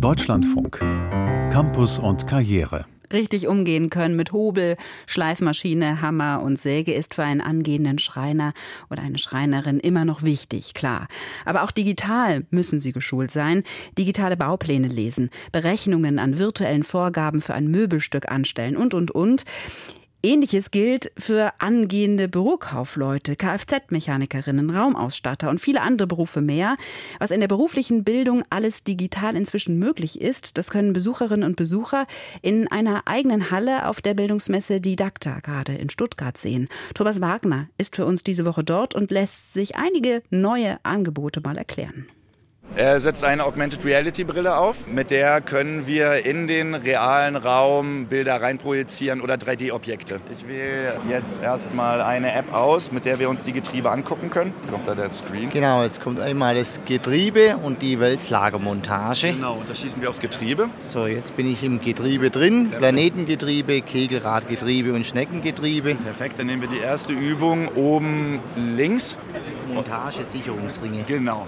Deutschlandfunk. Campus und Karriere. Richtig umgehen können mit Hobel, Schleifmaschine, Hammer und Säge ist für einen angehenden Schreiner oder eine Schreinerin immer noch wichtig, klar. Aber auch digital müssen sie geschult sein, digitale Baupläne lesen, Berechnungen an virtuellen Vorgaben für ein Möbelstück anstellen und, und, und. Ähnliches gilt für angehende Bürokaufleute, Kfz-Mechanikerinnen, Raumausstatter und viele andere Berufe mehr. Was in der beruflichen Bildung alles digital inzwischen möglich ist, das können Besucherinnen und Besucher in einer eigenen Halle auf der Bildungsmesse Didakta gerade in Stuttgart sehen. Thomas Wagner ist für uns diese Woche dort und lässt sich einige neue Angebote mal erklären. Er setzt eine Augmented Reality Brille auf, mit der können wir in den realen Raum Bilder reinprojizieren oder 3D-Objekte. Ich wähle jetzt erstmal eine App aus, mit der wir uns die Getriebe angucken können. Kommt da der Screen? Genau, jetzt kommt einmal das Getriebe und die Wälzlagermontage. Genau, da schießen wir aufs Getriebe. So, jetzt bin ich im Getriebe drin. Planetengetriebe, Kegelradgetriebe und Schneckengetriebe. Perfekt, dann nehmen wir die erste Übung oben links. Montage-Sicherungsringe. Genau.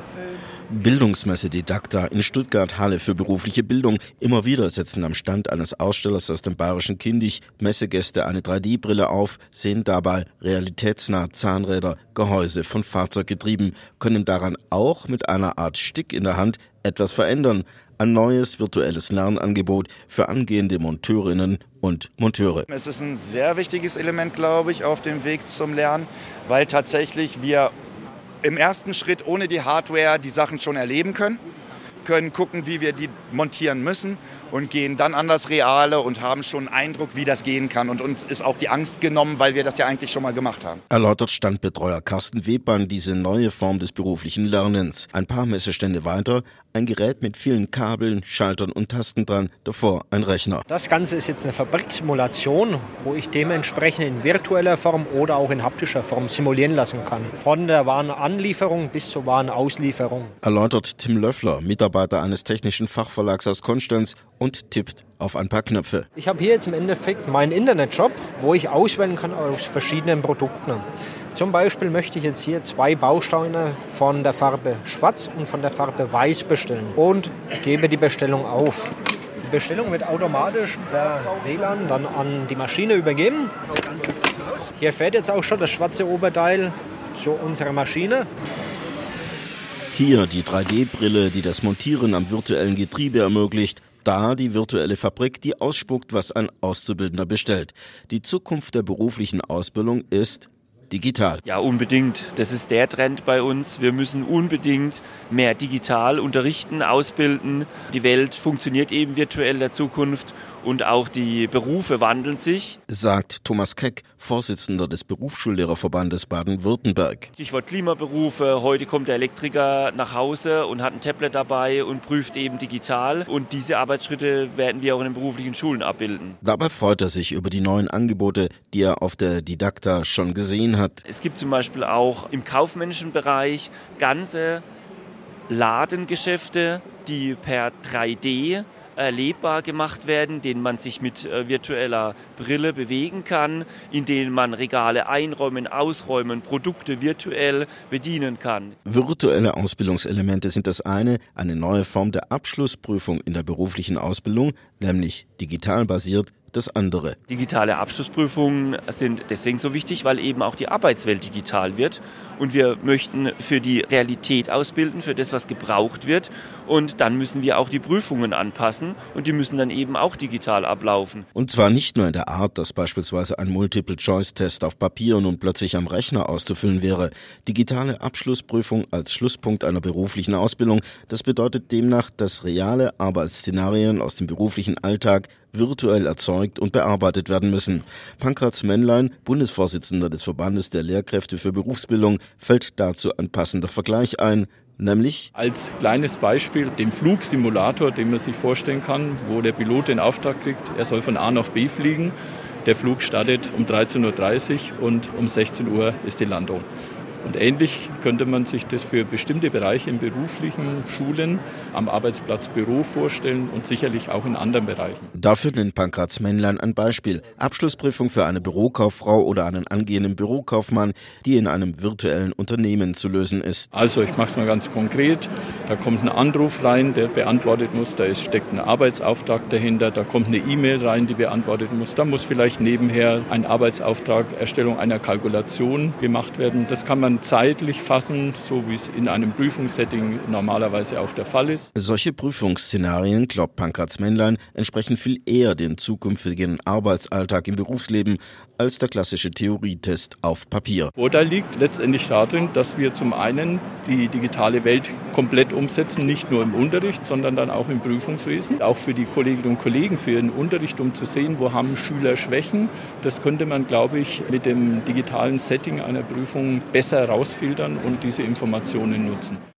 Bildungsmesse Didakta in Stuttgart Halle für berufliche Bildung. Immer wieder setzen am Stand eines Ausstellers aus dem bayerischen Kindig Messegäste eine 3D-Brille auf, sehen dabei realitätsnah Zahnräder, Gehäuse von Fahrzeuggetrieben, können daran auch mit einer Art Stick in der Hand etwas verändern. Ein neues virtuelles Lernangebot für angehende Monteurinnen und Monteure. Es ist ein sehr wichtiges Element, glaube ich, auf dem Weg zum Lernen, weil tatsächlich wir im ersten Schritt ohne die Hardware die Sachen schon erleben können, können gucken, wie wir die montieren müssen und gehen dann an das Reale und haben schon einen Eindruck, wie das gehen kann. Und uns ist auch die Angst genommen, weil wir das ja eigentlich schon mal gemacht haben. Erläutert Standbetreuer Carsten Webern diese neue Form des beruflichen Lernens. Ein paar Messestände weiter, ein Gerät mit vielen Kabeln, Schaltern und Tasten dran, davor ein Rechner. Das Ganze ist jetzt eine Fabriksimulation, wo ich dementsprechend in virtueller Form oder auch in haptischer Form simulieren lassen kann. Von der Warenanlieferung bis zur Warenauslieferung. Erläutert Tim Löffler, Mitarbeiter eines technischen Fachverlags aus Konstanz und tippt auf ein paar Knöpfe. Ich habe hier jetzt im Endeffekt meinen Internetshop, wo ich auswählen kann aus verschiedenen Produkten. Zum Beispiel möchte ich jetzt hier zwei Bausteine von der Farbe Schwarz und von der Farbe Weiß bestellen und gebe die Bestellung auf. Die Bestellung wird automatisch per WLAN dann an die Maschine übergeben. Hier fährt jetzt auch schon das schwarze Oberteil zu unserer Maschine. Hier die 3D-Brille, die das Montieren am virtuellen Getriebe ermöglicht. Da die virtuelle Fabrik, die ausspuckt, was ein Auszubildender bestellt. Die Zukunft der beruflichen Ausbildung ist digital. Ja, unbedingt. Das ist der Trend bei uns. Wir müssen unbedingt mehr digital unterrichten, ausbilden. Die Welt funktioniert eben virtuell der Zukunft und auch die Berufe wandeln sich. Sagt Thomas Keck, Vorsitzender des Berufsschullehrerverbandes Baden-Württemberg. Stichwort Klimaberufe. Heute kommt der Elektriker nach Hause und hat ein Tablet dabei und prüft eben digital. Und diese Arbeitsschritte werden wir auch in den beruflichen Schulen abbilden. Dabei freut er sich über die neuen Angebote, die er auf der Didakta schon gesehen hat. Es gibt zum Beispiel auch im kaufmännischen Bereich ganze Ladengeschäfte, die per 3D erlebbar gemacht werden, denen man sich mit äh, virtueller Brille bewegen kann, in denen man Regale einräumen, ausräumen, Produkte virtuell bedienen kann. Virtuelle Ausbildungselemente sind das eine, eine neue Form der Abschlussprüfung in der beruflichen Ausbildung, nämlich digital basiert, das andere. Digitale Abschlussprüfungen sind deswegen so wichtig, weil eben auch die Arbeitswelt digital wird. Und wir möchten für die Realität ausbilden, für das, was gebraucht wird. Und dann müssen wir auch die Prüfungen anpassen und die müssen dann eben auch digital ablaufen. Und zwar nicht nur in der Art, dass beispielsweise ein Multiple-Choice-Test auf Papier nun plötzlich am Rechner auszufüllen wäre. Digitale Abschlussprüfung als Schlusspunkt einer beruflichen Ausbildung, das bedeutet demnach, dass reale Arbeitsszenarien aus dem beruflichen Alltag virtuell erzeugt und bearbeitet werden müssen. Pankratz Männlein, Bundesvorsitzender des Verbandes der Lehrkräfte für Berufsbildung, fällt dazu ein passender Vergleich ein. Nämlich als kleines Beispiel den Flugsimulator, den man sich vorstellen kann, wo der Pilot den Auftrag kriegt, er soll von A nach B fliegen. Der Flug startet um 13.30 Uhr und um 16 Uhr ist die Landung. Und ähnlich könnte man sich das für bestimmte Bereiche in beruflichen Schulen am Arbeitsplatz Büro vorstellen und sicherlich auch in anderen Bereichen. Dafür nennt Pankratz Männlein ein Beispiel. Abschlussprüfung für eine Bürokauffrau oder einen angehenden Bürokaufmann, die in einem virtuellen Unternehmen zu lösen ist. Also ich mache es mal ganz konkret. Da kommt ein Anruf rein, der beantwortet muss. Da steckt ein Arbeitsauftrag dahinter. Da kommt eine E-Mail rein, die beantwortet muss. Da muss vielleicht nebenher ein Arbeitsauftrag, Erstellung einer Kalkulation gemacht werden. Das kann man zeitlich fassen, so wie es in einem Prüfungssetting normalerweise auch der Fall ist. Solche Prüfungsszenarien, glaubt Pankratz Männlein, entsprechen viel eher dem zukünftigen Arbeitsalltag im Berufsleben als der klassische Theorietest auf Papier. Vorteil liegt letztendlich darin, dass wir zum einen die digitale Welt komplett umsetzen, nicht nur im Unterricht, sondern dann auch im Prüfungswesen. Auch für die Kolleginnen und Kollegen, für ihren Unterricht, um zu sehen, wo haben Schüler Schwächen. Das könnte man, glaube ich, mit dem digitalen Setting einer Prüfung besser herausfiltern und diese Informationen nutzen.